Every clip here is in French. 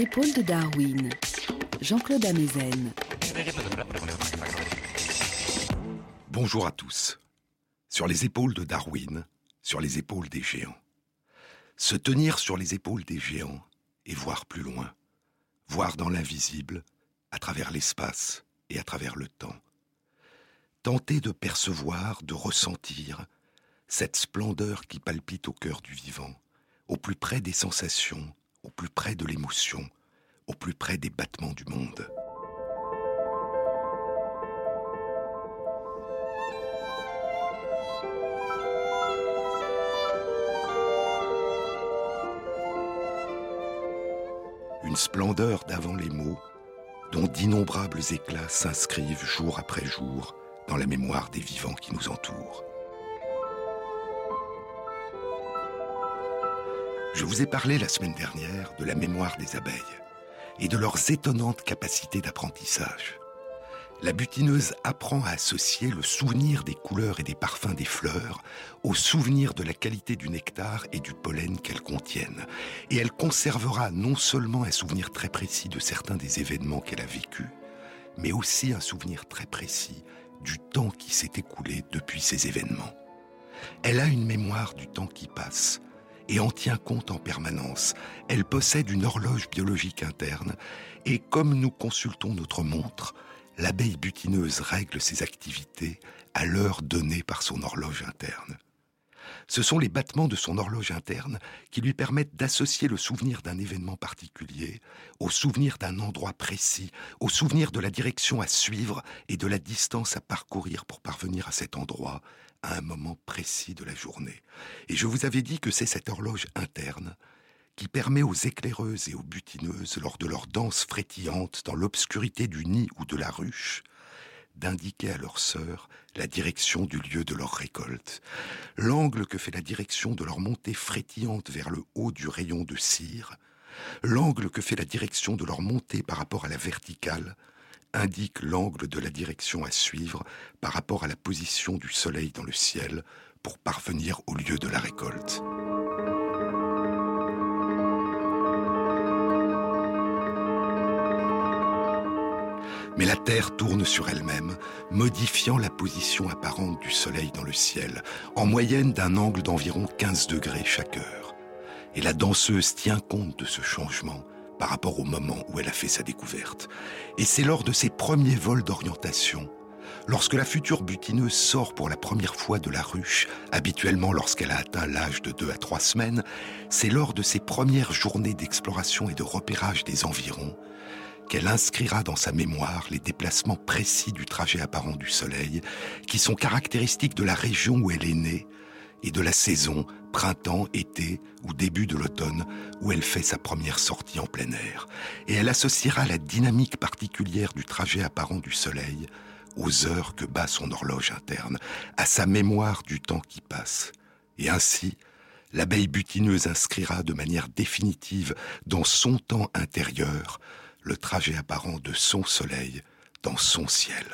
Les épaules de Darwin, Jean-Claude Amezen. Bonjour à tous. Sur les épaules de Darwin, sur les épaules des géants. Se tenir sur les épaules des géants et voir plus loin, voir dans l'invisible, à travers l'espace et à travers le temps. Tenter de percevoir, de ressentir cette splendeur qui palpite au cœur du vivant, au plus près des sensations, au plus près de l'émotion, au plus près des battements du monde. Une splendeur d'avant les mots, dont d'innombrables éclats s'inscrivent jour après jour dans la mémoire des vivants qui nous entourent. Je vous ai parlé la semaine dernière de la mémoire des abeilles et de leurs étonnantes capacités d'apprentissage. La butineuse apprend à associer le souvenir des couleurs et des parfums des fleurs au souvenir de la qualité du nectar et du pollen qu'elles contiennent. Et elle conservera non seulement un souvenir très précis de certains des événements qu'elle a vécus, mais aussi un souvenir très précis du temps qui s'est écoulé depuis ces événements. Elle a une mémoire du temps qui passe, et en tient compte en permanence. Elle possède une horloge biologique interne et comme nous consultons notre montre, l'abeille butineuse règle ses activités à l'heure donnée par son horloge interne. Ce sont les battements de son horloge interne qui lui permettent d'associer le souvenir d'un événement particulier au souvenir d'un endroit précis, au souvenir de la direction à suivre et de la distance à parcourir pour parvenir à cet endroit, à un moment précis de la journée. Et je vous avais dit que c'est cette horloge interne qui permet aux éclaireuses et aux butineuses, lors de leur danse frétillante dans l'obscurité du nid ou de la ruche, d'indiquer à leur sœur la direction du lieu de leur récolte, l'angle que fait la direction de leur montée frétillante vers le haut du rayon de cire, l'angle que fait la direction de leur montée par rapport à la verticale, indique l'angle de la direction à suivre par rapport à la position du soleil dans le ciel pour parvenir au lieu de la récolte. Mais la Terre tourne sur elle-même, modifiant la position apparente du Soleil dans le ciel, en moyenne d'un angle d'environ 15 degrés chaque heure. Et la danseuse tient compte de ce changement par rapport au moment où elle a fait sa découverte. Et c'est lors de ses premiers vols d'orientation, lorsque la future butineuse sort pour la première fois de la ruche, habituellement lorsqu'elle a atteint l'âge de deux à trois semaines, c'est lors de ses premières journées d'exploration et de repérage des environs qu'elle inscrira dans sa mémoire les déplacements précis du trajet apparent du Soleil, qui sont caractéristiques de la région où elle est née, et de la saison, printemps, été ou début de l'automne, où elle fait sa première sortie en plein air. Et elle associera la dynamique particulière du trajet apparent du Soleil aux heures que bat son horloge interne, à sa mémoire du temps qui passe. Et ainsi, l'abeille butineuse inscrira de manière définitive dans son temps intérieur le trajet apparent de son Soleil dans son ciel.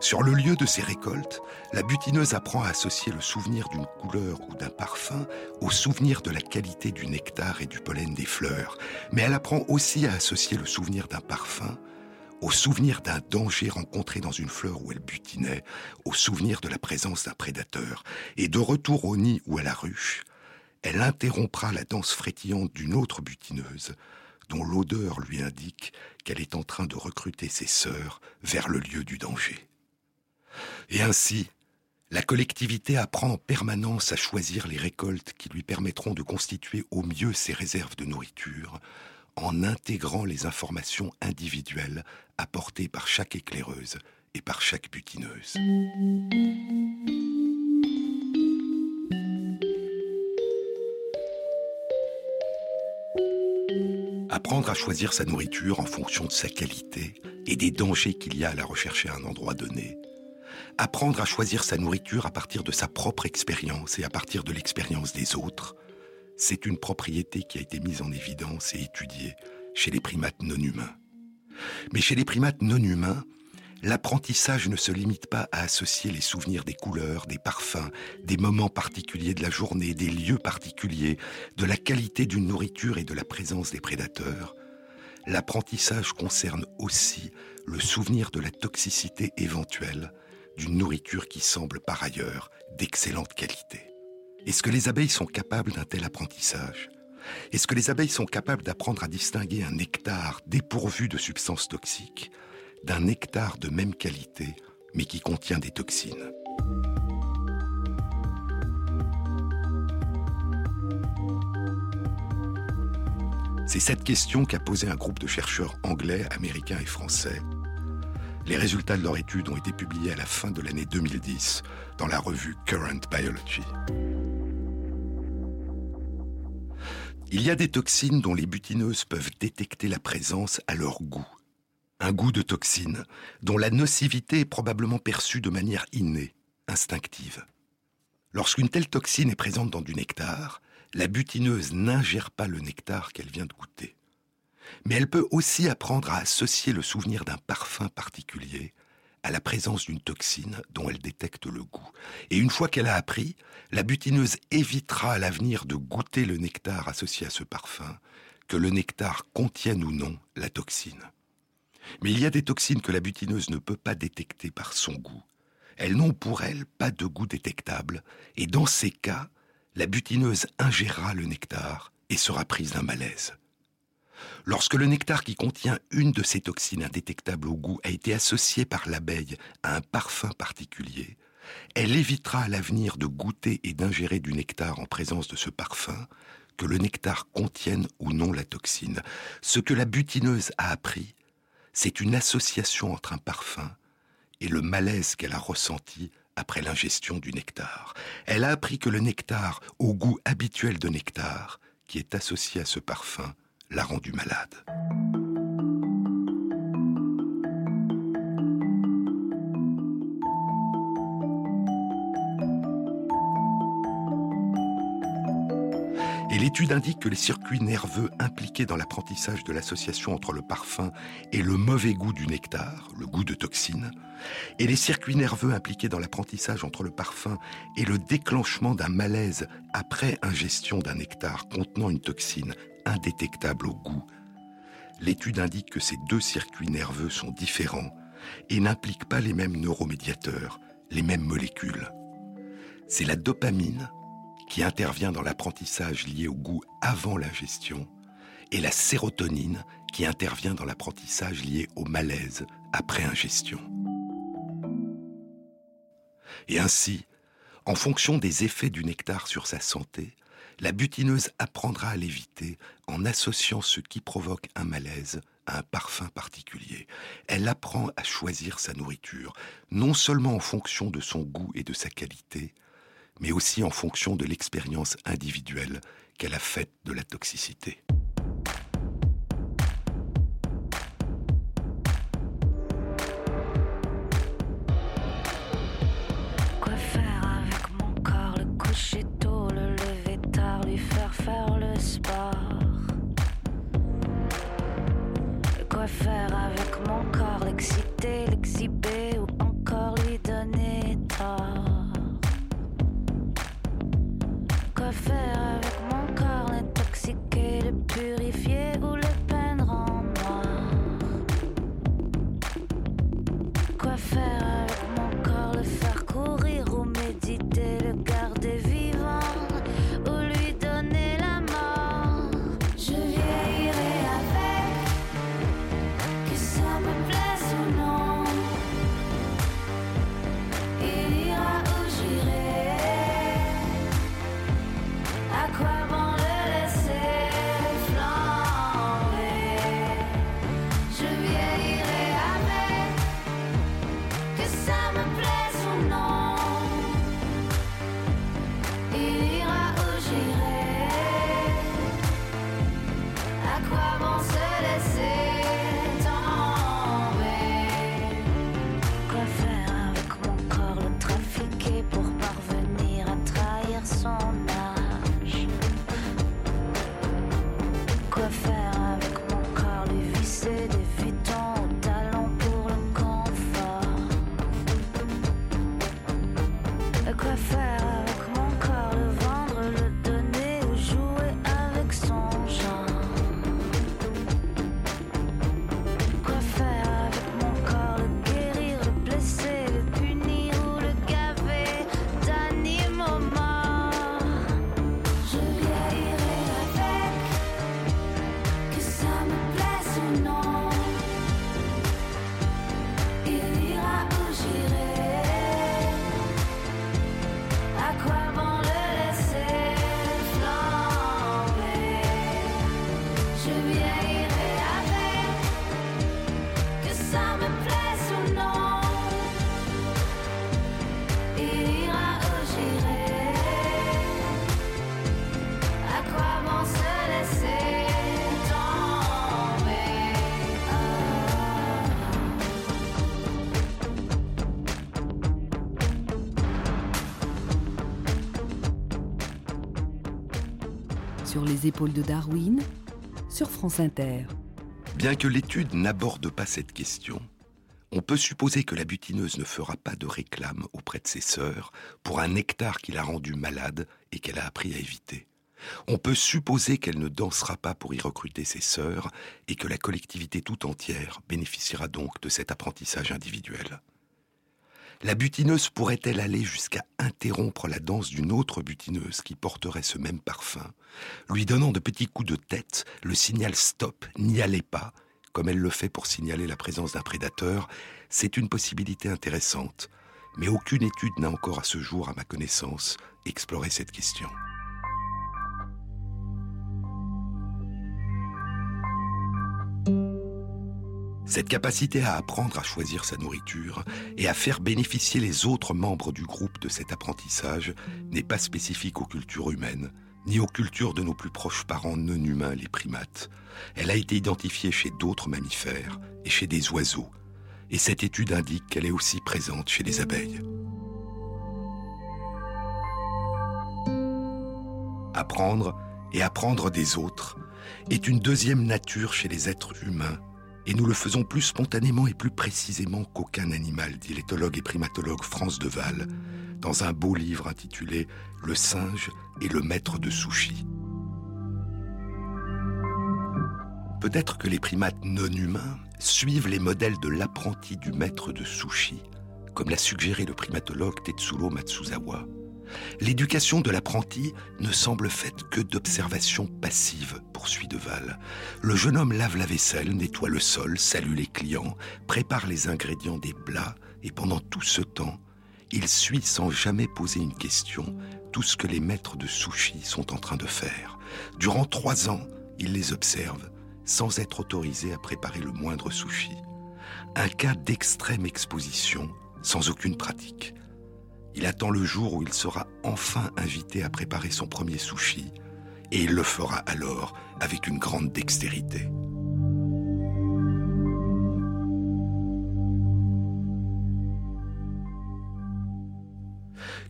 Sur le lieu de ses récoltes, la butineuse apprend à associer le souvenir d'une couleur ou d'un parfum au souvenir de la qualité du nectar et du pollen des fleurs. Mais elle apprend aussi à associer le souvenir d'un parfum au souvenir d'un danger rencontré dans une fleur où elle butinait, au souvenir de la présence d'un prédateur. Et de retour au nid ou à la ruche, elle interrompra la danse frétillante d'une autre butineuse, dont l'odeur lui indique qu'elle est en train de recruter ses sœurs vers le lieu du danger. Et ainsi, la collectivité apprend en permanence à choisir les récoltes qui lui permettront de constituer au mieux ses réserves de nourriture, en intégrant les informations individuelles apportées par chaque éclaireuse et par chaque butineuse. Apprendre à choisir sa nourriture en fonction de sa qualité et des dangers qu'il y a à la rechercher à un endroit donné, apprendre à choisir sa nourriture à partir de sa propre expérience et à partir de l'expérience des autres, C'est une propriété qui a été mise en évidence et étudiée chez les primates non humains. Mais chez les primates non humains, l'apprentissage ne se limite pas à associer les souvenirs des couleurs, des parfums, des moments particuliers de la journée, des lieux particuliers, de la qualité d'une nourriture et de la présence des prédateurs. L'apprentissage concerne aussi le souvenir de la toxicité éventuelle d'une nourriture qui semble par ailleurs d'excellente qualité. Est-ce que les abeilles sont capables d'un tel apprentissage? Est-ce que les abeilles sont capables d'apprendre à distinguer un nectar dépourvu de substances toxiques d'un nectar de même qualité mais qui contient des toxines? C'est cette question qu'a posée un groupe de chercheurs anglais, américains et français. Les résultats de leur étude ont été publiés à la fin de l'année 2010 dans la revue Current Biology. Il y a des toxines dont les butineuses peuvent détecter la présence à leur goût. Un goût de toxine dont la nocivité est probablement perçue de manière innée, instinctive. Lorsqu'une telle toxine est présente dans du nectar, la butineuse n'ingère pas le nectar qu'elle vient de goûter. Mais elle peut aussi apprendre à associer le souvenir d'un parfum particulier à la présence d'une toxine dont elle détecte le goût. Et une fois qu'elle a appris, la butineuse évitera à l'avenir de goûter le nectar associé à ce parfum, que le nectar contienne ou non la toxine. Mais il y a des toxines que la butineuse ne peut pas détecter par son goût. Elles n'ont pour elle pas de goût détectable, et dans ces cas, la butineuse ingérera le nectar et sera prise d'un malaise. Lorsque le nectar qui contient une de ces toxines indétectables au goût a été associé par l'abeille à un parfum particulier, elle évitera à l'avenir de goûter et d'ingérer du nectar en présence de ce parfum, que le nectar contienne ou non la toxine. Ce que la butineuse a appris, c'est une association entre un parfum et le malaise qu'elle a ressenti après l'ingestion du nectar. Elle a appris que le nectar, au goût habituel de nectar, qui est associé à ce parfum, l'a rendu malade. Et l'étude indique que les circuits nerveux impliqués dans l'apprentissage de l'association entre le parfum et le mauvais goût du nectar, le goût de toxine, et les circuits nerveux impliqués dans l'apprentissage entre le parfum et le déclenchement d'un malaise après ingestion d'un nectar contenant une toxine indétectable au goût, l'étude indique que ces deux circuits nerveux sont différents et n'impliquent pas les mêmes neuromédiateurs, les mêmes molécules. C'est la dopamine qui intervient dans l'apprentissage lié au goût avant l'ingestion et la sérotonine qui intervient dans l'apprentissage lié au malaise après ingestion. Et ainsi, en fonction des effets du nectar sur sa santé, la butineuse apprendra à l'éviter en associant ce qui provoque un malaise à un parfum particulier. Elle apprend à choisir sa nourriture, non seulement en fonction de son goût et de sa qualité, mais aussi en fonction de l'expérience individuelle qu'elle a faite de la toxicité. Les épaules de Darwin sur France Inter. Bien que l'étude n'aborde pas cette question, on peut supposer que la butineuse ne fera pas de réclame auprès de ses sœurs pour un nectar qui l'a rendue malade et qu'elle a appris à éviter. On peut supposer qu'elle ne dansera pas pour y recruter ses sœurs et que la collectivité tout entière bénéficiera donc de cet apprentissage individuel. La butineuse pourrait-elle aller jusqu'à interrompre la danse d'une autre butineuse qui porterait ce même parfum, lui donnant de petits coups de tête le signal stop, n'y allez pas, comme elle le fait pour signaler la présence d'un prédateur, c'est une possibilité intéressante, mais aucune étude n'a encore à ce jour, à ma connaissance, exploré cette question. Cette capacité à apprendre à choisir sa nourriture et à faire bénéficier les autres membres du groupe de cet apprentissage n'est pas spécifique aux cultures humaines, ni aux cultures de nos plus proches parents non humains, les primates. Elle a été identifiée chez d'autres mammifères et chez des oiseaux, et cette étude indique qu'elle est aussi présente chez les abeilles. Apprendre et apprendre des autres est une deuxième nature chez les êtres humains et nous le faisons plus spontanément et plus précisément qu'aucun animal, dit l'éthologue et primatologue France Deval, dans un beau livre intitulé Le singe et le maître de sushi. Peut-être que les primates non humains suivent les modèles de l'apprenti du maître de sushi, comme l'a suggéré le primatologue Tetsuro Matsuzawa. L'éducation de l'apprenti ne semble faite que d'observations passives, poursuit Deval. Le jeune homme lave la vaisselle, nettoie le sol, salue les clients, prépare les ingrédients des plats, et pendant tout ce temps, il suit sans jamais poser une question tout ce que les maîtres de sushi sont en train de faire. Durant trois ans, il les observe, sans être autorisé à préparer le moindre sushi. Un cas d'extrême exposition, sans aucune pratique. Il attend le jour où il sera enfin invité à préparer son premier sushi, et il le fera alors avec une grande dextérité.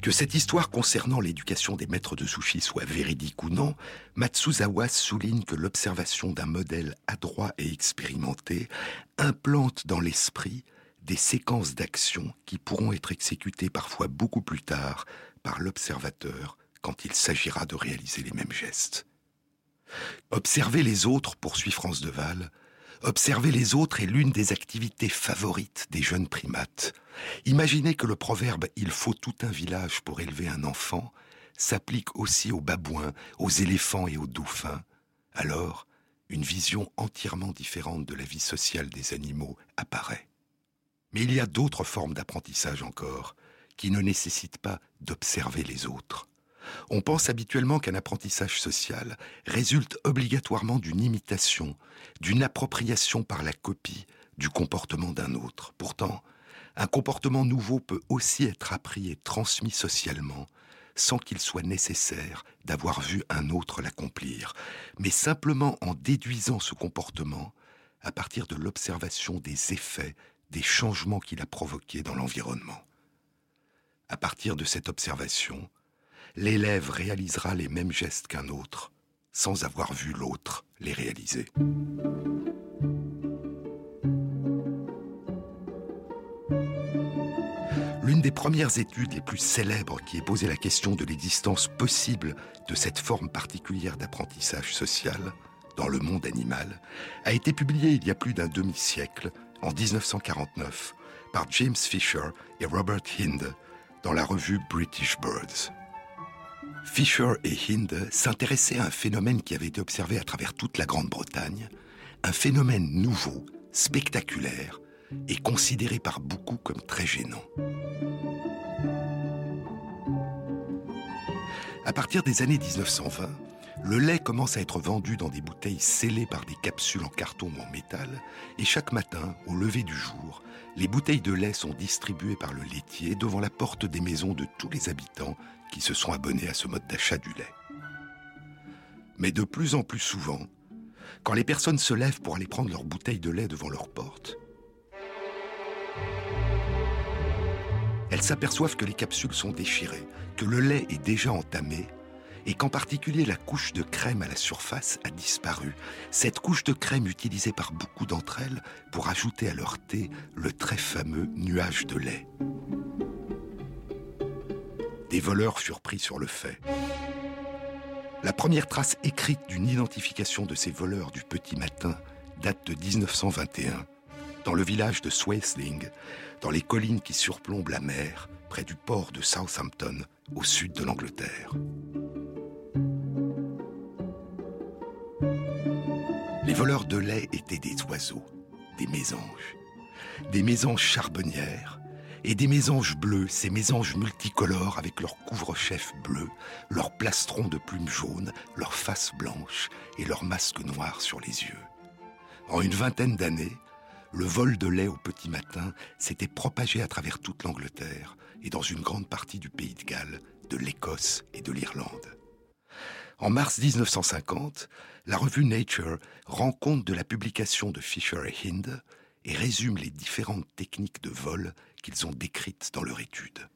Que cette histoire concernant l'éducation des maîtres de sushi soit véridique ou non, Matsuzawa souligne que l'observation d'un modèle adroit et expérimenté implante dans l'esprit des séquences d'actions qui pourront être exécutées parfois beaucoup plus tard par l'observateur quand il s'agira de réaliser les mêmes gestes. Observer les autres, poursuit France Deval, observer les autres est l'une des activités favorites des jeunes primates. Imaginez que le proverbe Il faut tout un village pour élever un enfant s'applique aussi aux babouins, aux éléphants et aux dauphins. Alors, une vision entièrement différente de la vie sociale des animaux apparaît. Mais il y a d'autres formes d'apprentissage encore, qui ne nécessitent pas d'observer les autres. On pense habituellement qu'un apprentissage social résulte obligatoirement d'une imitation, d'une appropriation par la copie du comportement d'un autre. Pourtant, un comportement nouveau peut aussi être appris et transmis socialement, sans qu'il soit nécessaire d'avoir vu un autre l'accomplir, mais simplement en déduisant ce comportement à partir de l'observation des effets des changements qu'il a provoqués dans l'environnement. À partir de cette observation, l'élève réalisera les mêmes gestes qu'un autre, sans avoir vu l'autre les réaliser. L'une des premières études les plus célèbres qui ait posé la question de l'existence possible de cette forme particulière d'apprentissage social dans le monde animal a été publiée il y a plus d'un demi-siècle, en 1949, par James Fisher et Robert Hinde dans la revue British Birds. Fisher et Hinde s'intéressaient à un phénomène qui avait été observé à travers toute la Grande-Bretagne, un phénomène nouveau, spectaculaire et considéré par beaucoup comme très gênant. À partir des années 1920, le lait commence à être vendu dans des bouteilles scellées par des capsules en carton ou en métal, et chaque matin, au lever du jour, les bouteilles de lait sont distribuées par le laitier devant la porte des maisons de tous les habitants qui se sont abonnés à ce mode d'achat du lait. Mais de plus en plus souvent, quand les personnes se lèvent pour aller prendre leur bouteille de lait devant leur porte, elles s'aperçoivent que les capsules sont déchirées, que le lait est déjà entamé et qu'en particulier la couche de crème à la surface a disparu. Cette couche de crème utilisée par beaucoup d'entre elles pour ajouter à leur thé le très fameux nuage de lait. Des voleurs furent pris sur le fait. La première trace écrite d'une identification de ces voleurs du petit matin date de 1921, dans le village de Swasling, dans les collines qui surplombent la mer, près du port de Southampton, au sud de l'Angleterre. Les voleurs de lait étaient des oiseaux, des mésanges, des mésanges charbonnières et des mésanges bleus, ces mésanges multicolores avec leur couvre-chef bleu, leurs plastrons de plumes jaunes, leurs faces blanches et leurs masques noirs sur les yeux. En une vingtaine d'années, le vol de lait au petit matin s'était propagé à travers toute l'Angleterre et dans une grande partie du pays de Galles, de l'Écosse et de l'Irlande. En mars 1950, la revue Nature rend compte de la publication de Fisher et Hind et résume les différentes techniques de vol qu'ils ont décrites dans leur étude.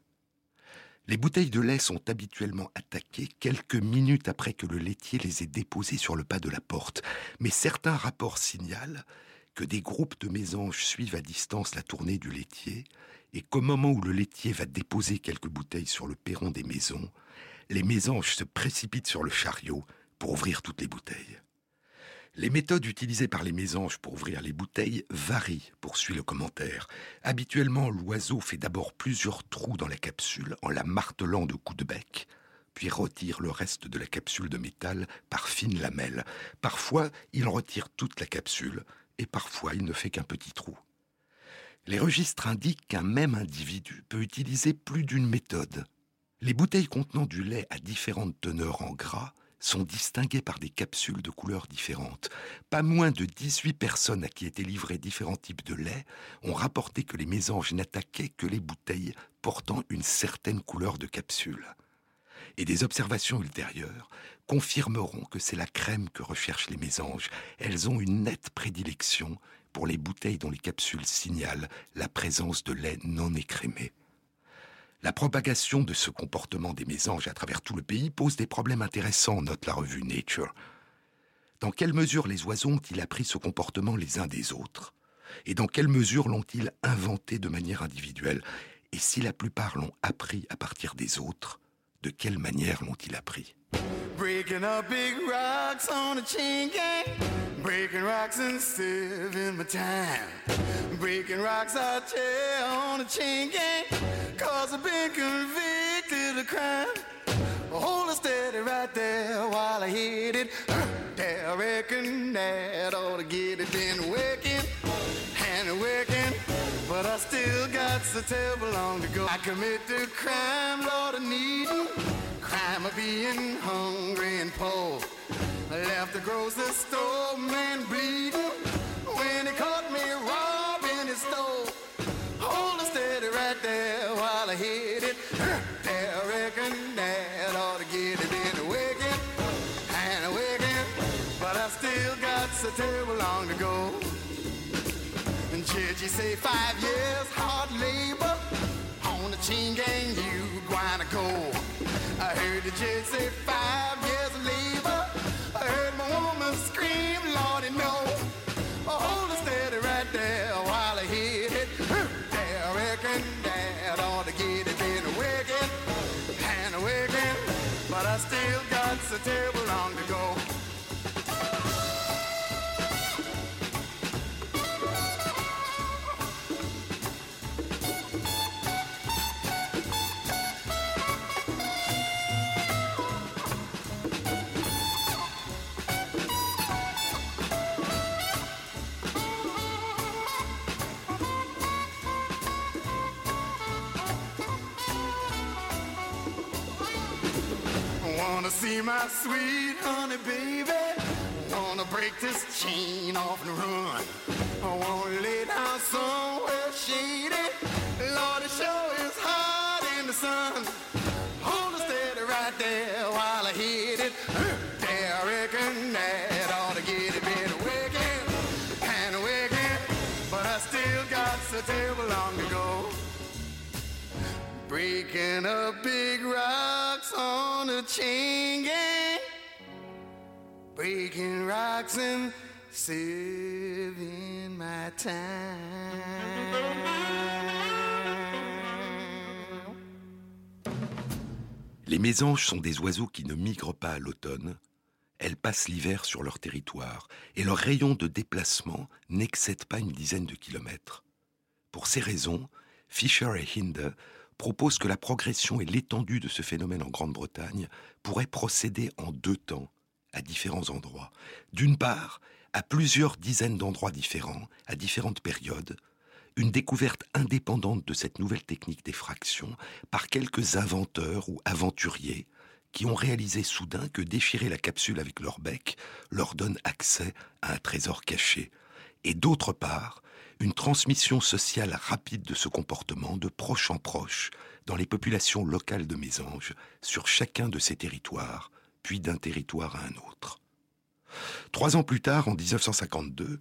Les bouteilles de lait sont habituellement attaquées quelques minutes après que le laitier les ait déposées sur le pas de la porte, mais certains rapports signalent que des groupes de mésanges suivent à distance la tournée du laitier et qu'au moment où le laitier va déposer quelques bouteilles sur le perron des maisons, les mésanges se précipitent sur le chariot pour ouvrir toutes les bouteilles. Les méthodes utilisées par les mésanges pour ouvrir les bouteilles varient, poursuit le commentaire. Habituellement, l'oiseau fait d'abord plusieurs trous dans la capsule en la martelant de coups de bec, puis retire le reste de la capsule de métal par fines lamelles. Parfois, il retire toute la capsule, et parfois il ne fait qu'un petit trou. Les registres indiquent qu'un même individu peut utiliser plus d'une méthode les bouteilles contenant du lait à différentes teneurs en gras sont distinguées par des capsules de couleurs différentes. Pas moins de 18 personnes à qui étaient livrés différents types de lait ont rapporté que les mésanges n'attaquaient que les bouteilles portant une certaine couleur de capsule. Et des observations ultérieures confirmeront que c'est la crème que recherchent les mésanges. Elles ont une nette prédilection pour les bouteilles dont les capsules signalent la présence de lait non écrémé. La propagation de ce comportement des mésanges à travers tout le pays pose des problèmes intéressants, note la revue Nature. Dans quelle mesure les oiseaux ont-ils appris ce comportement les uns des autres? Et dans quelle mesure l'ont-ils inventé de manière individuelle? Et si la plupart l'ont appris à partir des autres, de quelle manière l'ont-ils appris? Breaking up big rocks on a chain gang. Breaking rocks and saving my time. Breaking rocks I tell on a chain gang. Cause I've been convicted of crime. Hold it steady right there while I hit it. There, I reckon that ought to get it. Been working and working, but I still got so terrible long to go. I committed crime, Lord, I need crime of being hungry and poor. I left the grocery store, man, bleeding when he caught me robbing his store. Hold it steady right there while I hit it. I reckon that ought to get it in a wicked and a wicked, but I still got so terrible long to go. And judge, you say five years hard labor on the chain gang, you gonna go. I heard the judge say five years labor. I heard my woman scream, Lordy, no. I hold her steady right there while I hit it. There, reckon that ought to get it. in Been wicked and wicked, but I still got so terrible long my sweet honey baby. Gonna break this chain off and run. I wanna lay down somewhere Breaking up big rocks on a breaking rocks and saving my time. Les mésanges sont des oiseaux qui ne migrent pas à l'automne. Elles passent l'hiver sur leur territoire et leur rayon de déplacement n'excède pas une dizaine de kilomètres. Pour ces raisons, Fisher et Hinde proposent que la progression et l'étendue de ce phénomène en Grande-Bretagne pourraient procéder en deux temps à différents endroits. D'une part, à plusieurs dizaines d'endroits différents, à différentes périodes, une découverte indépendante de cette nouvelle technique d'effraction par quelques inventeurs ou aventuriers qui ont réalisé soudain que déchirer la capsule avec leur bec leur donne accès à un trésor caché. Et d'autre part, une transmission sociale rapide de ce comportement de proche en proche dans les populations locales de Mésanges sur chacun de ces territoires, puis d'un territoire à un autre. Trois ans plus tard, en 1952,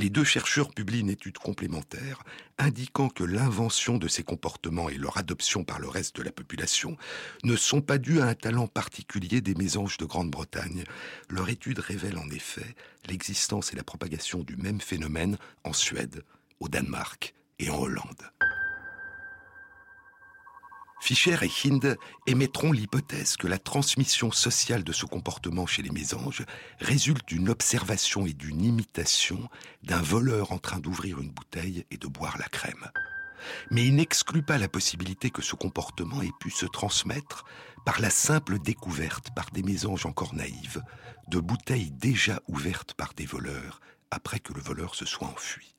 les deux chercheurs publient une étude complémentaire indiquant que l'invention de ces comportements et leur adoption par le reste de la population ne sont pas dus à un talent particulier des mésanges de Grande-Bretagne. Leur étude révèle en effet l'existence et la propagation du même phénomène en Suède, au Danemark et en Hollande. Fischer et Hind émettront l'hypothèse que la transmission sociale de ce comportement chez les mésanges résulte d'une observation et d'une imitation d'un voleur en train d'ouvrir une bouteille et de boire la crème. Mais il n'exclut pas la possibilité que ce comportement ait pu se transmettre par la simple découverte par des mésanges encore naïves de bouteilles déjà ouvertes par des voleurs après que le voleur se soit enfui.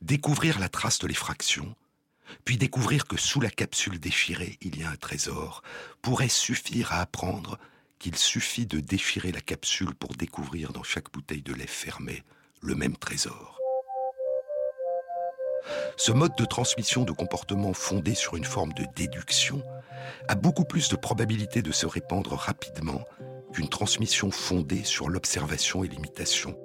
Découvrir la trace de l'effraction, puis découvrir que sous la capsule déchirée il y a un trésor, pourrait suffire à apprendre qu'il suffit de déchirer la capsule pour découvrir dans chaque bouteille de lait fermée le même trésor. Ce mode de transmission de comportement fondé sur une forme de déduction a beaucoup plus de probabilité de se répandre rapidement qu'une transmission fondée sur l'observation et l'imitation.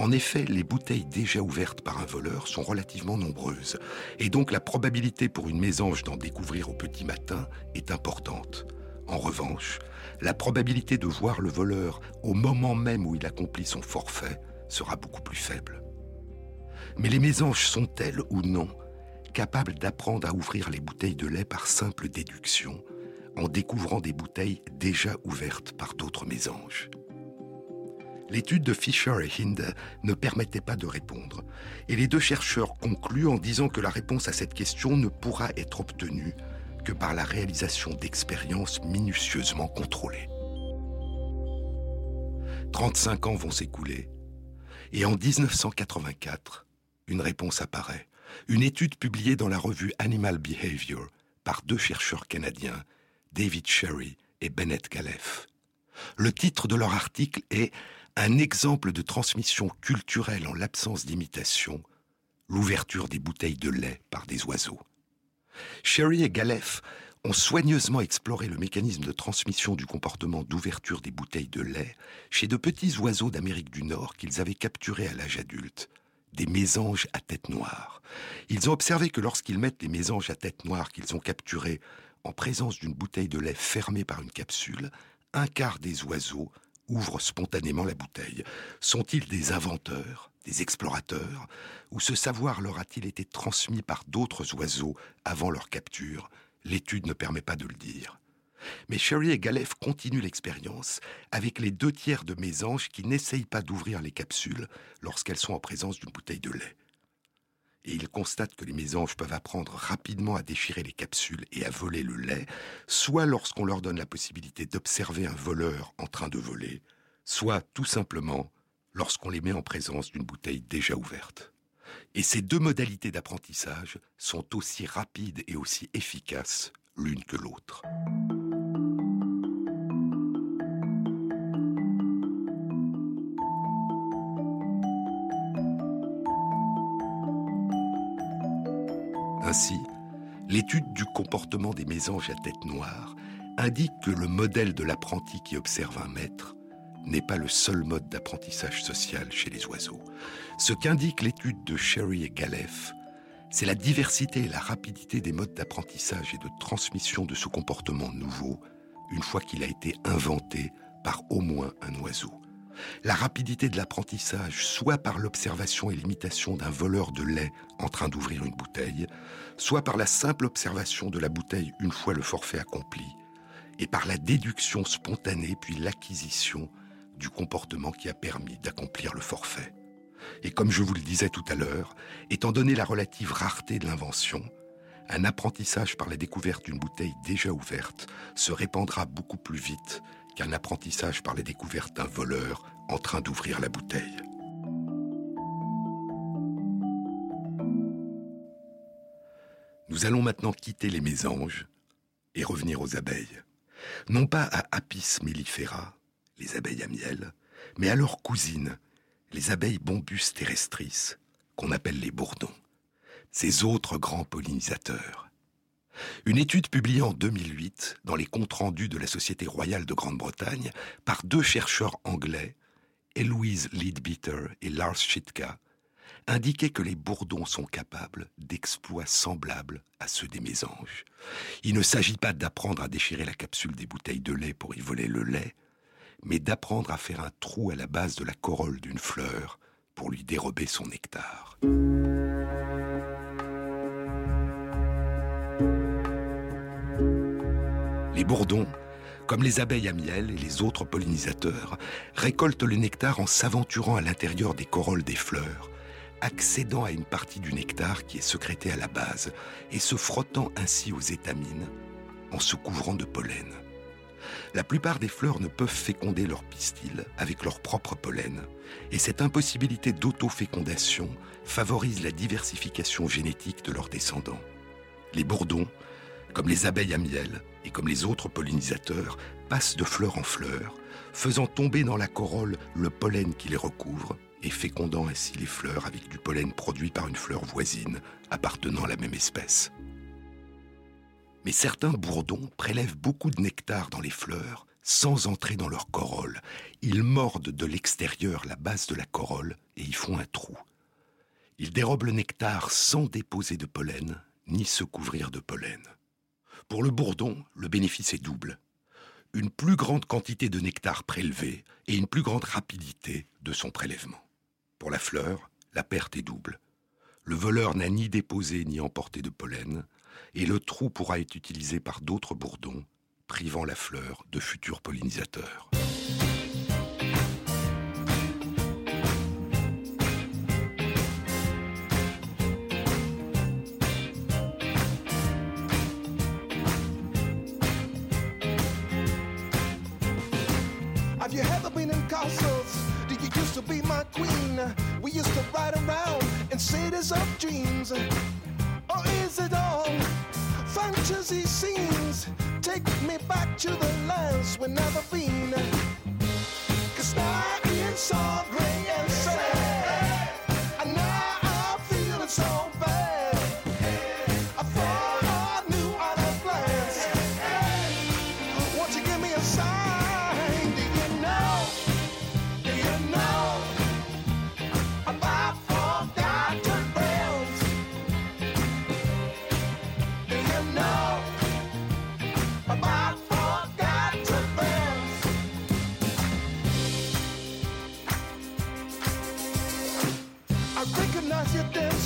En effet, les bouteilles déjà ouvertes par un voleur sont relativement nombreuses, et donc la probabilité pour une mésange d'en découvrir au petit matin est importante. En revanche, la probabilité de voir le voleur au moment même où il accomplit son forfait sera beaucoup plus faible. Mais les mésanges sont-elles ou non capables d'apprendre à ouvrir les bouteilles de lait par simple déduction, en découvrant des bouteilles déjà ouvertes par d'autres mésanges? L'étude de Fisher et Hind ne permettait pas de répondre, et les deux chercheurs concluent en disant que la réponse à cette question ne pourra être obtenue que par la réalisation d'expériences minutieusement contrôlées. 35 ans vont s'écouler, et en 1984, une réponse apparaît. Une étude publiée dans la revue Animal Behavior par deux chercheurs canadiens, David Sherry et Bennett Galef. Le titre de leur article est un exemple de transmission culturelle en l'absence d'imitation, l'ouverture des bouteilles de lait par des oiseaux. Sherry et Galef ont soigneusement exploré le mécanisme de transmission du comportement d'ouverture des bouteilles de lait chez de petits oiseaux d'Amérique du Nord qu'ils avaient capturés à l'âge adulte, des mésanges à tête noire. Ils ont observé que lorsqu'ils mettent les mésanges à tête noire qu'ils ont capturés en présence d'une bouteille de lait fermée par une capsule, un quart des oiseaux ouvrent spontanément la bouteille. Sont-ils des inventeurs, des explorateurs, ou ce savoir leur a-t-il été transmis par d'autres oiseaux avant leur capture? L'étude ne permet pas de le dire. Mais Sherry et Galef continuent l'expérience avec les deux tiers de mésanges qui n'essayent pas d'ouvrir les capsules lorsqu'elles sont en présence d'une bouteille de lait. Et ils constatent que les mésanges peuvent apprendre rapidement à déchirer les capsules et à voler le lait, soit lorsqu'on leur donne la possibilité d'observer un voleur en train de voler, soit tout simplement lorsqu'on les met en présence d'une bouteille déjà ouverte. Et ces deux modalités d'apprentissage sont aussi rapides et aussi efficaces l'une que l'autre. Ainsi, l'étude du comportement des mésanges à tête noire indique que le modèle de l'apprenti qui observe un maître n'est pas le seul mode d'apprentissage social chez les oiseaux. Ce qu'indique l'étude de Sherry et Galef, c'est la diversité et la rapidité des modes d'apprentissage et de transmission de ce comportement nouveau une fois qu'il a été inventé par au moins un oiseau. La rapidité de l'apprentissage, soit par l'observation et l'imitation d'un voleur de lait en train d'ouvrir une bouteille, soit par la simple observation de la bouteille une fois le forfait accompli, et par la déduction spontanée puis l'acquisition du comportement qui a permis d'accomplir le forfait. Et comme je vous le disais tout à l'heure, étant donné la relative rareté de l'invention, un apprentissage par la découverte d'une bouteille déjà ouverte se répandra beaucoup plus vite qu'un apprentissage par la découverte d'un voleur en train d'ouvrir la bouteille. Nous allons maintenant quitter les mésanges et revenir aux abeilles. Non pas à Apis mellifera, les abeilles à miel, mais à leurs cousines, les abeilles bombus terrestris, qu'on appelle les bourdons, ces autres grands pollinisateurs. Une étude publiée en 2008 dans les comptes rendus de la Société royale de Grande-Bretagne par deux chercheurs anglais, Eloise Leadbeater et Lars Schitka, indiquait que les bourdons sont capables d'exploits semblables à ceux des mésanges. Il ne s'agit pas d'apprendre à déchirer la capsule des bouteilles de lait pour y voler le lait, mais d'apprendre à faire un trou à la base de la corolle d'une fleur pour lui dérober son nectar. Les bourdons, comme les abeilles à miel et les autres pollinisateurs, récoltent le nectar en s'aventurant à l'intérieur des corolles des fleurs, accédant à une partie du nectar qui est sécrétée à la base et se frottant ainsi aux étamines en se couvrant de pollen. La plupart des fleurs ne peuvent féconder leur pistil avec leur propre pollen, et cette impossibilité d'autofécondation favorise la diversification génétique de leurs descendants. Les bourdons, comme les abeilles à miel et comme les autres pollinisateurs, passent de fleur en fleur, faisant tomber dans la corolle le pollen qui les recouvre et fécondant ainsi les fleurs avec du pollen produit par une fleur voisine appartenant à la même espèce. Mais certains bourdons prélèvent beaucoup de nectar dans les fleurs sans entrer dans leur corolle. Ils mordent de l'extérieur la base de la corolle et y font un trou. Ils dérobent le nectar sans déposer de pollen ni se couvrir de pollen. Pour le bourdon, le bénéfice est double. Une plus grande quantité de nectar prélevé et une plus grande rapidité de son prélèvement. Pour la fleur, la perte est double. Le voleur n'a ni déposé ni emporté de pollen, et le trou pourra être utilisé par d'autres bourdons, privant la fleur de futurs pollinisateurs. Castles? Do you used to be my queen? We used to ride around in cities of dreams. Or is it all fantasy scenes? Take me back to the lands we've never been. Cause now it's so gray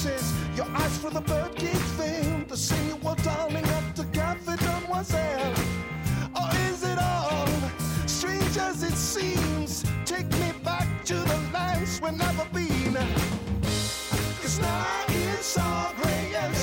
faces. Your eyes for the bird gig veil. The sea you were darling up to Mademoiselle. Or is it all strange as it seems? Take me back to the lives we've never been. Cause now it's all gray and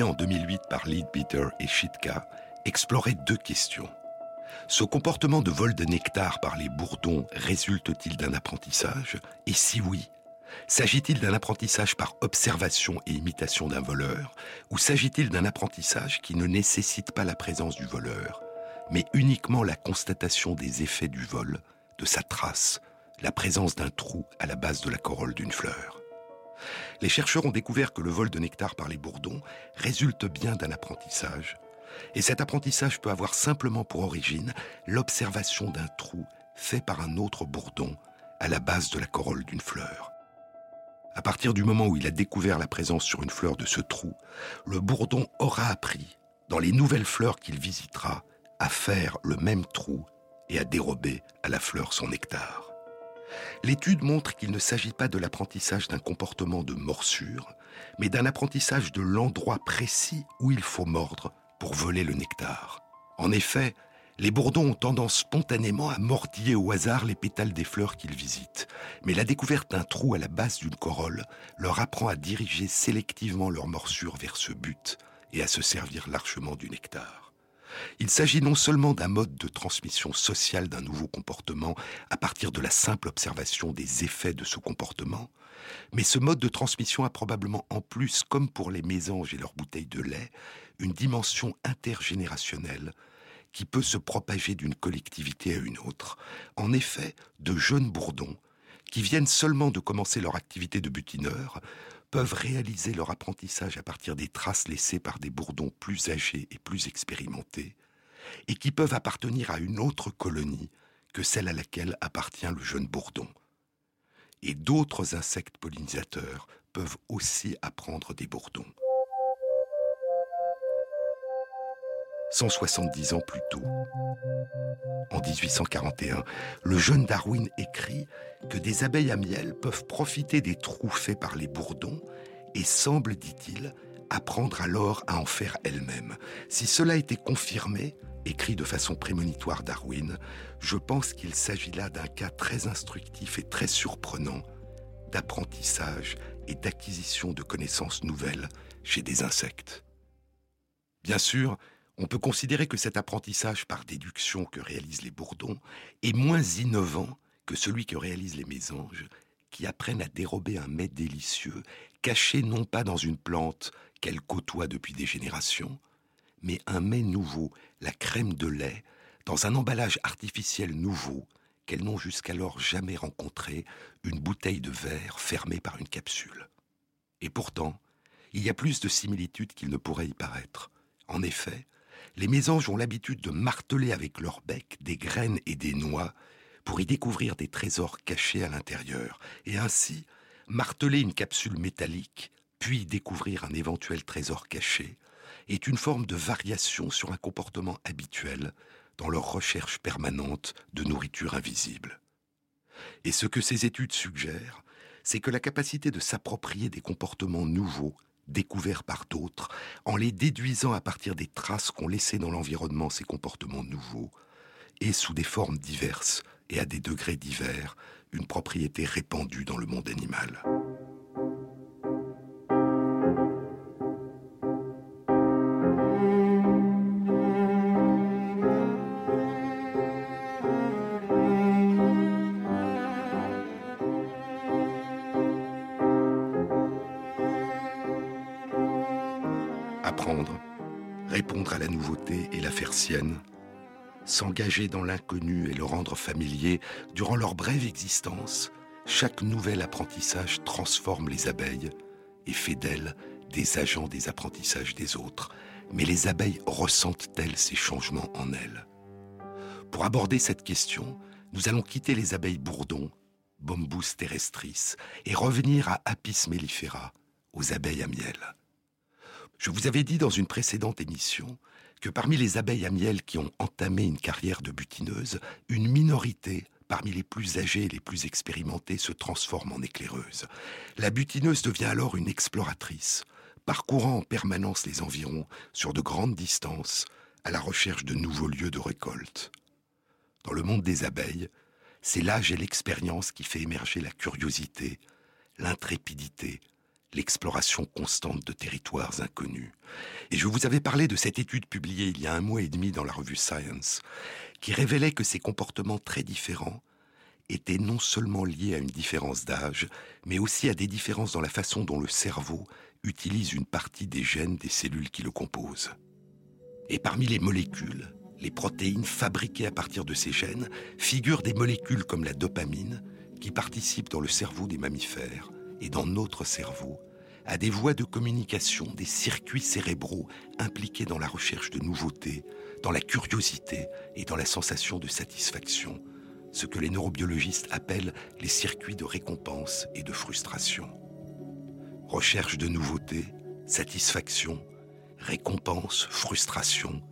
en 2008 par Leadbeater et Chitka explorait deux questions. Ce comportement de vol de nectar par les bourdons résulte-t-il d'un apprentissage? Et si oui, s'agit-il d'un apprentissage par observation et imitation d'un voleur? Ou s'agit-il d'un apprentissage qui ne nécessite pas la présence du voleur, mais uniquement la constatation des effets du vol, de sa trace, la présence d'un trou à la base de la corolle d'une fleur? Les chercheurs ont découvert que le vol de nectar par les bourdons résulte bien d'un apprentissage, et cet apprentissage peut avoir simplement pour origine l'observation d'un trou fait par un autre bourdon à la base de la corolle d'une fleur. À partir du moment où il a découvert la présence sur une fleur de ce trou, le bourdon aura appris, dans les nouvelles fleurs qu'il visitera, à faire le même trou et à dérober à la fleur son nectar. L'étude montre qu'il ne s'agit pas de l'apprentissage d'un comportement de morsure, mais d'un apprentissage de l'endroit précis où il faut mordre pour voler le nectar. En effet, les bourdons ont tendance spontanément à mordiller au hasard les pétales des fleurs qu'ils visitent, mais la découverte d'un trou à la base d'une corolle leur apprend à diriger sélectivement leur morsure vers ce but et à se servir largement du nectar. Il s'agit non seulement d'un mode de transmission sociale d'un nouveau comportement à partir de la simple observation des effets de ce comportement, mais ce mode de transmission a probablement en plus, comme pour les mésanges et leurs bouteilles de lait, une dimension intergénérationnelle qui peut se propager d'une collectivité à une autre. En effet, de jeunes bourdons, qui viennent seulement de commencer leur activité de butineur, peuvent réaliser leur apprentissage à partir des traces laissées par des bourdons plus âgés et plus expérimentés, et qui peuvent appartenir à une autre colonie que celle à laquelle appartient le jeune bourdon. Et d'autres insectes pollinisateurs peuvent aussi apprendre des bourdons. 170 ans plus tôt. En 1841, le jeune Darwin écrit que des abeilles à miel peuvent profiter des trous faits par les bourdons et semblent, dit-il, apprendre alors à en faire elles-mêmes. Si cela était confirmé, écrit de façon prémonitoire Darwin, je pense qu'il s'agit là d'un cas très instructif et très surprenant d'apprentissage et d'acquisition de connaissances nouvelles chez des insectes. Bien sûr, on peut considérer que cet apprentissage par déduction que réalisent les bourdons est moins innovant que celui que réalisent les mésanges, qui apprennent à dérober un mets délicieux, caché non pas dans une plante qu'elles côtoient depuis des générations, mais un mets nouveau, la crème de lait, dans un emballage artificiel nouveau, qu'elles n'ont jusqu'alors jamais rencontré, une bouteille de verre fermée par une capsule. Et pourtant, il y a plus de similitudes qu'il ne pourrait y paraître. En effet, les mésanges ont l'habitude de marteler avec leur bec des graines et des noix pour y découvrir des trésors cachés à l'intérieur, et ainsi marteler une capsule métallique, puis découvrir un éventuel trésor caché, est une forme de variation sur un comportement habituel dans leur recherche permanente de nourriture invisible. Et ce que ces études suggèrent, c'est que la capacité de s'approprier des comportements nouveaux découverts par d'autres, en les déduisant à partir des traces qu'ont laissées dans l'environnement ces comportements nouveaux, et sous des formes diverses et à des degrés divers, une propriété répandue dans le monde animal. S'engager dans l'inconnu et le rendre familier durant leur brève existence, chaque nouvel apprentissage transforme les abeilles et fait d'elles des agents des apprentissages des autres. Mais les abeilles ressentent-elles ces changements en elles Pour aborder cette question, nous allons quitter les abeilles bourdons, Bombus terrestris, et revenir à Apis mellifera, aux abeilles à miel. Je vous avais dit dans une précédente émission que parmi les abeilles à miel qui ont entamé une carrière de butineuse, une minorité parmi les plus âgées et les plus expérimentées se transforme en éclaireuse. La butineuse devient alors une exploratrice, parcourant en permanence les environs sur de grandes distances à la recherche de nouveaux lieux de récolte. Dans le monde des abeilles, c'est l'âge et l'expérience qui fait émerger la curiosité, l'intrépidité, l'exploration constante de territoires inconnus. Et je vous avais parlé de cette étude publiée il y a un mois et demi dans la revue Science, qui révélait que ces comportements très différents étaient non seulement liés à une différence d'âge, mais aussi à des différences dans la façon dont le cerveau utilise une partie des gènes des cellules qui le composent. Et parmi les molécules, les protéines fabriquées à partir de ces gènes figurent des molécules comme la dopamine, qui participent dans le cerveau des mammifères et dans notre cerveau à des voies de communication, des circuits cérébraux impliqués dans la recherche de nouveautés, dans la curiosité et dans la sensation de satisfaction, ce que les neurobiologistes appellent les circuits de récompense et de frustration. Recherche de nouveautés, satisfaction, récompense, frustration,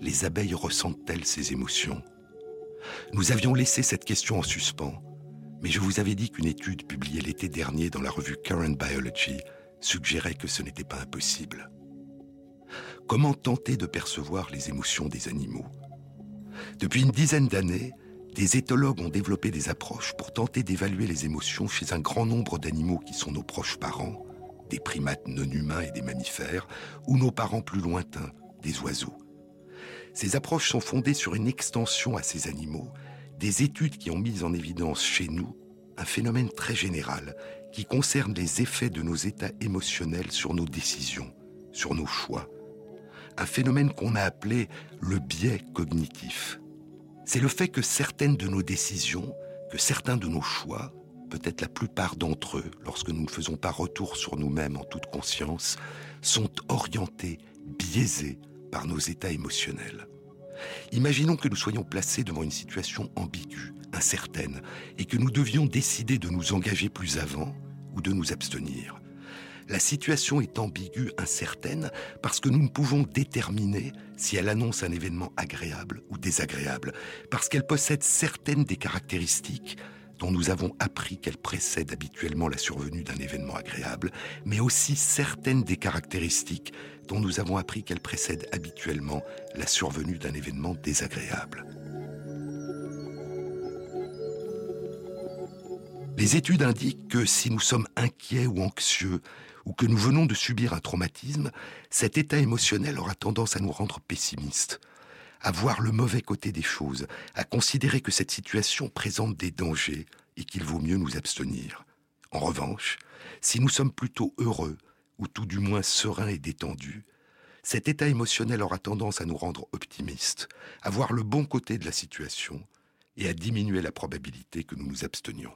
les abeilles ressentent-elles ces émotions? Nous avions laissé cette question en suspens, mais je vous avais dit qu'une étude publiée l'été dernier dans la revue Current Biology suggérait que ce n'était pas impossible. Comment tenter de percevoir les émotions des animaux? Depuis une dizaine d'années, des éthologues ont développé des approches pour tenter d'évaluer les émotions chez un grand nombre d'animaux qui sont nos proches parents, des primates non humains et des mammifères, ou nos parents plus lointains, des oiseaux. Ces approches sont fondées sur une extension à ces animaux, des études qui ont mis en évidence chez nous un phénomène très général qui concerne les effets de nos états émotionnels sur nos décisions, sur nos choix. Un phénomène qu'on a appelé le biais cognitif c'est le fait que certaines de nos décisions, que certains de nos choix, peut-être la plupart d'entre eux, lorsque nous ne faisons pas retour sur nous-mêmes en toute conscience, sont orientés, biaisés par nos états émotionnels. Imaginons que nous soyons placés devant une situation ambiguë, incertaine, et que nous devions décider de nous engager plus avant ou de nous abstenir. La situation est ambiguë, incertaine, parce que nous ne pouvons déterminer si elle annonce un événement agréable ou désagréable, parce qu'elle possède certaines des caractéristiques dont nous avons appris qu'elle précède habituellement la survenue d'un événement agréable, mais aussi certaines des caractéristiques dont nous avons appris qu'elle précède habituellement la survenue d'un événement désagréable. Les études indiquent que si nous sommes inquiets ou anxieux, ou que nous venons de subir un traumatisme, cet état émotionnel aura tendance à nous rendre pessimistes, à voir le mauvais côté des choses, à considérer que cette situation présente des dangers et qu'il vaut mieux nous abstenir. En revanche, si nous sommes plutôt heureux, ou tout du moins sereins et détendus, cet état émotionnel aura tendance à nous rendre optimistes, à voir le bon côté de la situation et à diminuer la probabilité que nous nous abstenions.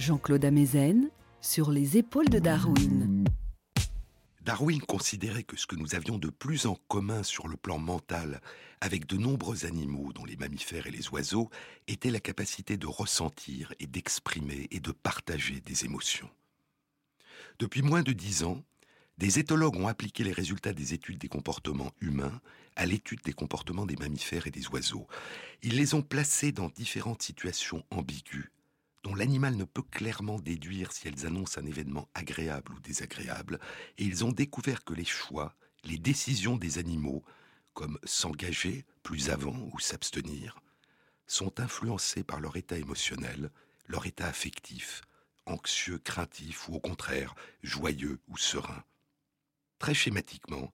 Jean-Claude Amezen sur les épaules de Darwin. Darwin considérait que ce que nous avions de plus en commun sur le plan mental avec de nombreux animaux, dont les mammifères et les oiseaux, était la capacité de ressentir et d'exprimer et de partager des émotions. Depuis moins de dix ans, des éthologues ont appliqué les résultats des études des comportements humains à l'étude des comportements des mammifères et des oiseaux. Ils les ont placés dans différentes situations ambiguës, dont l'animal ne peut clairement déduire si elles annoncent un événement agréable ou désagréable, et ils ont découvert que les choix, les décisions des animaux, comme s'engager plus avant ou s'abstenir, sont influencés par leur état émotionnel, leur état affectif, anxieux, craintif ou au contraire joyeux ou serein. Très schématiquement,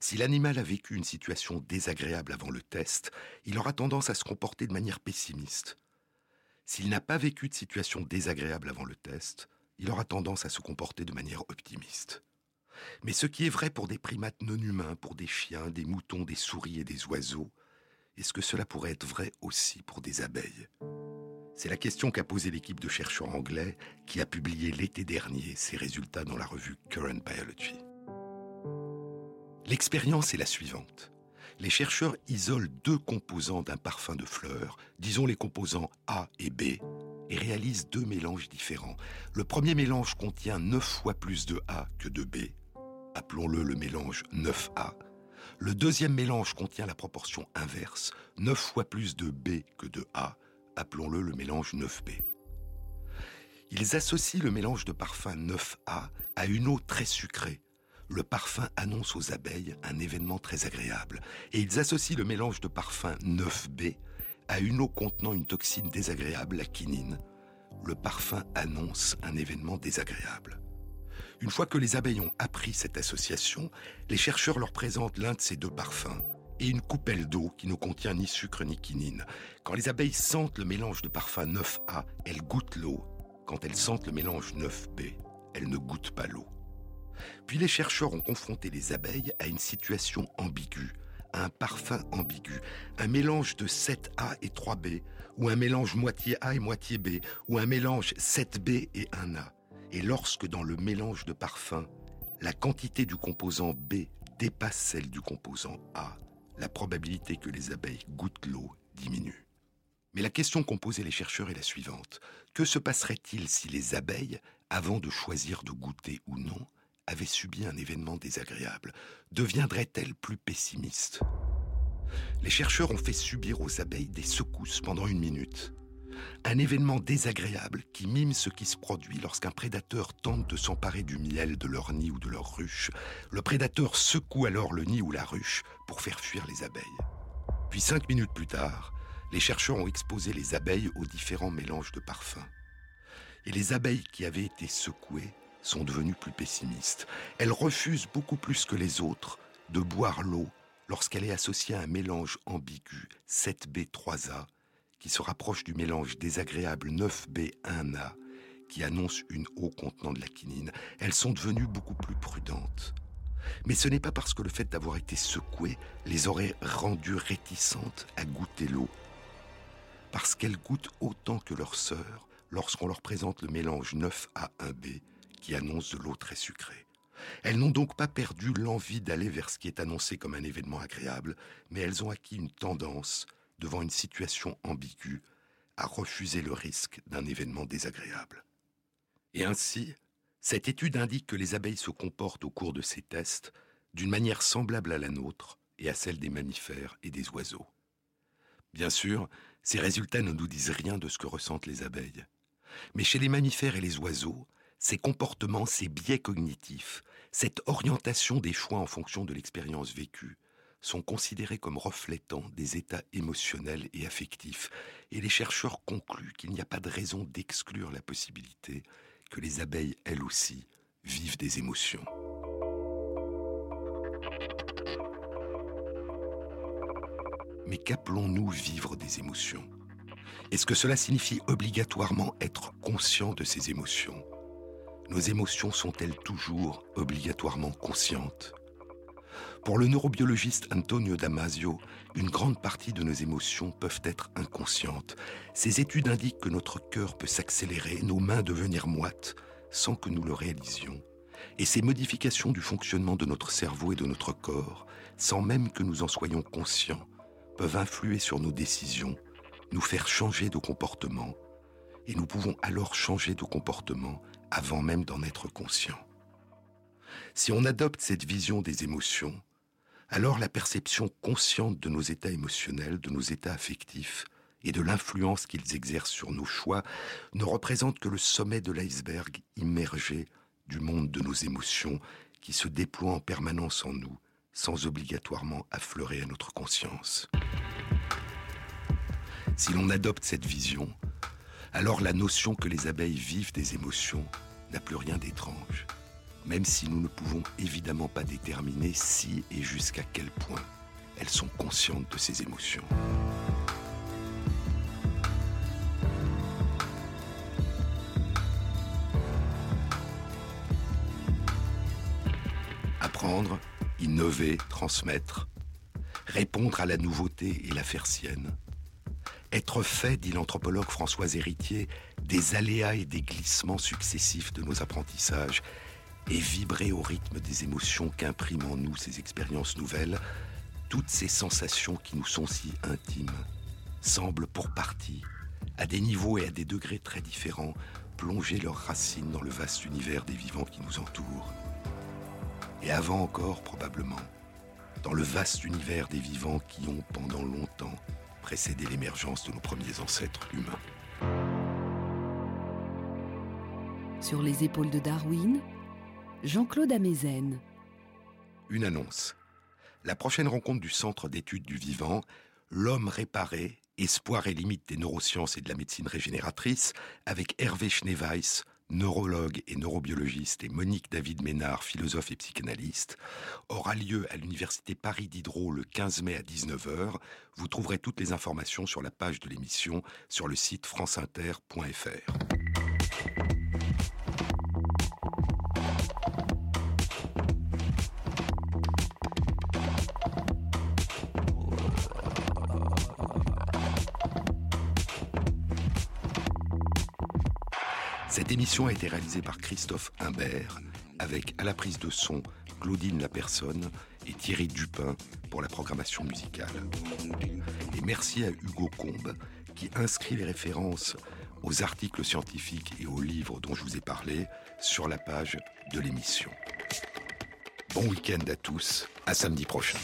si l'animal a vécu une situation désagréable avant le test, il aura tendance à se comporter de manière pessimiste. S'il n'a pas vécu de situation désagréable avant le test, il aura tendance à se comporter de manière optimiste. Mais ce qui est vrai pour des primates non humains, pour des chiens, des moutons, des souris et des oiseaux, est-ce que cela pourrait être vrai aussi pour des abeilles? C'est la question qu'a posée l'équipe de chercheurs anglais qui a publié l'été dernier ses résultats dans la revue Current Biology. L'expérience est la suivante. Les chercheurs isolent deux composants d'un parfum de fleurs, disons les composants A et B, et réalisent deux mélanges différents. Le premier mélange contient 9 fois plus de A que de B, appelons-le le mélange 9A. Le deuxième mélange contient la proportion inverse, 9 fois plus de B que de A, appelons-le le mélange 9B. Ils associent le mélange de parfum 9A à une eau très sucrée, le parfum annonce aux abeilles un événement très agréable, et ils associent le mélange de parfum 9B à une eau contenant une toxine désagréable, la quinine. Le parfum annonce un événement désagréable. Une fois que les abeilles ont appris cette association, les chercheurs leur présentent l'un de ces deux parfums et une coupelle d'eau qui ne contient ni sucre ni quinine. Quand les abeilles sentent le mélange de parfum 9A, elles goûtent l'eau. Quand elles sentent le mélange 9B, elles ne goûtent pas l'eau. Puis les chercheurs ont confronté les abeilles à une situation ambiguë, à un parfum ambigu, un mélange de 7A et 3B, ou un mélange moitié A et moitié B, ou un mélange 7B et 1A. Et lorsque dans le mélange de parfums, la quantité du composant B dépasse celle du composant A, la probabilité que les abeilles goûtent l'eau diminue. Mais la question qu'ont posée les chercheurs est la suivante. Que se passerait-il si les abeilles, avant de choisir de goûter ou non, avait subi un événement désagréable, deviendrait-elle plus pessimiste? Les chercheurs ont fait subir aux abeilles des secousses pendant une minute. Un événement désagréable qui mime ce qui se produit lorsqu'un prédateur tente de s'emparer du miel de leur nid ou de leur ruche. Le prédateur secoue alors le nid ou la ruche pour faire fuir les abeilles. Puis cinq minutes plus tard, les chercheurs ont exposé les abeilles aux différents mélanges de parfums. Et les abeilles qui avaient été secouées sont devenues plus pessimistes. Elles refusent beaucoup plus que les autres de boire l'eau lorsqu'elle est associée à un mélange ambigu 7B3A qui se rapproche du mélange désagréable 9B1A qui annonce une eau contenant de la quinine. Elles sont devenues beaucoup plus prudentes. Mais ce n'est pas parce que le fait d'avoir été secouées les aurait rendues réticentes à goûter l'eau. Parce qu'elles goûtent autant que leurs sœurs lorsqu'on leur présente le mélange 9A1B qui annonce de l'eau très sucrée. Elles n'ont donc pas perdu l'envie d'aller vers ce qui est annoncé comme un événement agréable, mais elles ont acquis une tendance, devant une situation ambiguë, à refuser le risque d'un événement désagréable. Et ainsi, cette étude indique que les abeilles se comportent au cours de ces tests d'une manière semblable à la nôtre et à celle des mammifères et des oiseaux. Bien sûr, ces résultats ne nous disent rien de ce que ressentent les abeilles. Mais chez les mammifères et les oiseaux, ces comportements, ces biais cognitifs, cette orientation des choix en fonction de l'expérience vécue, sont considérés comme reflétant des états émotionnels et affectifs, et les chercheurs concluent qu'il n'y a pas de raison d'exclure la possibilité que les abeilles, elles aussi, vivent des émotions. Mais qu'appelons-nous vivre des émotions? Est-ce que cela signifie obligatoirement être conscient de ces émotions? Nos émotions sont-elles toujours obligatoirement conscientes? Pour le neurobiologiste Antonio Damasio, une grande partie de nos émotions peuvent être inconscientes. Ces études indiquent que notre cœur peut s'accélérer, nos mains devenir moites, sans que nous le réalisions. Et ces modifications du fonctionnement de notre cerveau et de notre corps, sans même que nous en soyons conscients, peuvent influer sur nos décisions, nous faire changer de comportement, et nous pouvons alors changer de comportement avant même d'en être conscients. Si on adopte cette vision des émotions, alors la perception consciente de nos états émotionnels, de nos états affectifs et de l'influence qu'ils exercent sur nos choix ne représente que le sommet de l'iceberg immergé du monde de nos émotions qui se déploie en permanence en nous sans obligatoirement affleurer à notre conscience. Si l'on adopte cette vision, alors la notion que les abeilles vivent des émotions n'a plus rien d'étrange même si nous ne pouvons évidemment pas déterminer si et jusqu'à quel point elles sont conscientes de ces émotions. Apprendre, innover, transmettre, répondre à la nouveauté et la faire sienne. Être fait, dit l'anthropologue François Héritier, des aléas et des glissements successifs de nos apprentissages et vibrer au rythme des émotions qu'impriment en nous ces expériences nouvelles, toutes ces sensations qui nous sont si intimes semblent pour partie, à des niveaux et à des degrés très différents, plonger leurs racines dans le vaste univers des vivants qui nous entourent. Et avant encore, probablement, dans le vaste univers des vivants qui ont pendant longtemps précédé l'émergence de nos premiers ancêtres humains. Sur les épaules de Darwin, Jean-Claude Amezen. Une annonce. La prochaine rencontre du Centre d'études du vivant, L'homme réparé, espoir et limite des neurosciences et de la médecine régénératrice, avec Hervé Schneeweiss, neurologue et neurobiologiste, et Monique David Ménard, philosophe et psychanalyste, aura lieu à l'Université Paris Diderot le 15 mai à 19h. Vous trouverez toutes les informations sur la page de l'émission sur le site franceinter.fr. Cette émission a été réalisée par Christophe Imbert, avec à la prise de son Claudine Lapersonne et Thierry Dupin pour la programmation musicale. Et merci à Hugo Combe qui inscrit les références aux articles scientifiques et aux livres dont je vous ai parlé sur la page de l'émission. Bon week-end à tous, à samedi prochain.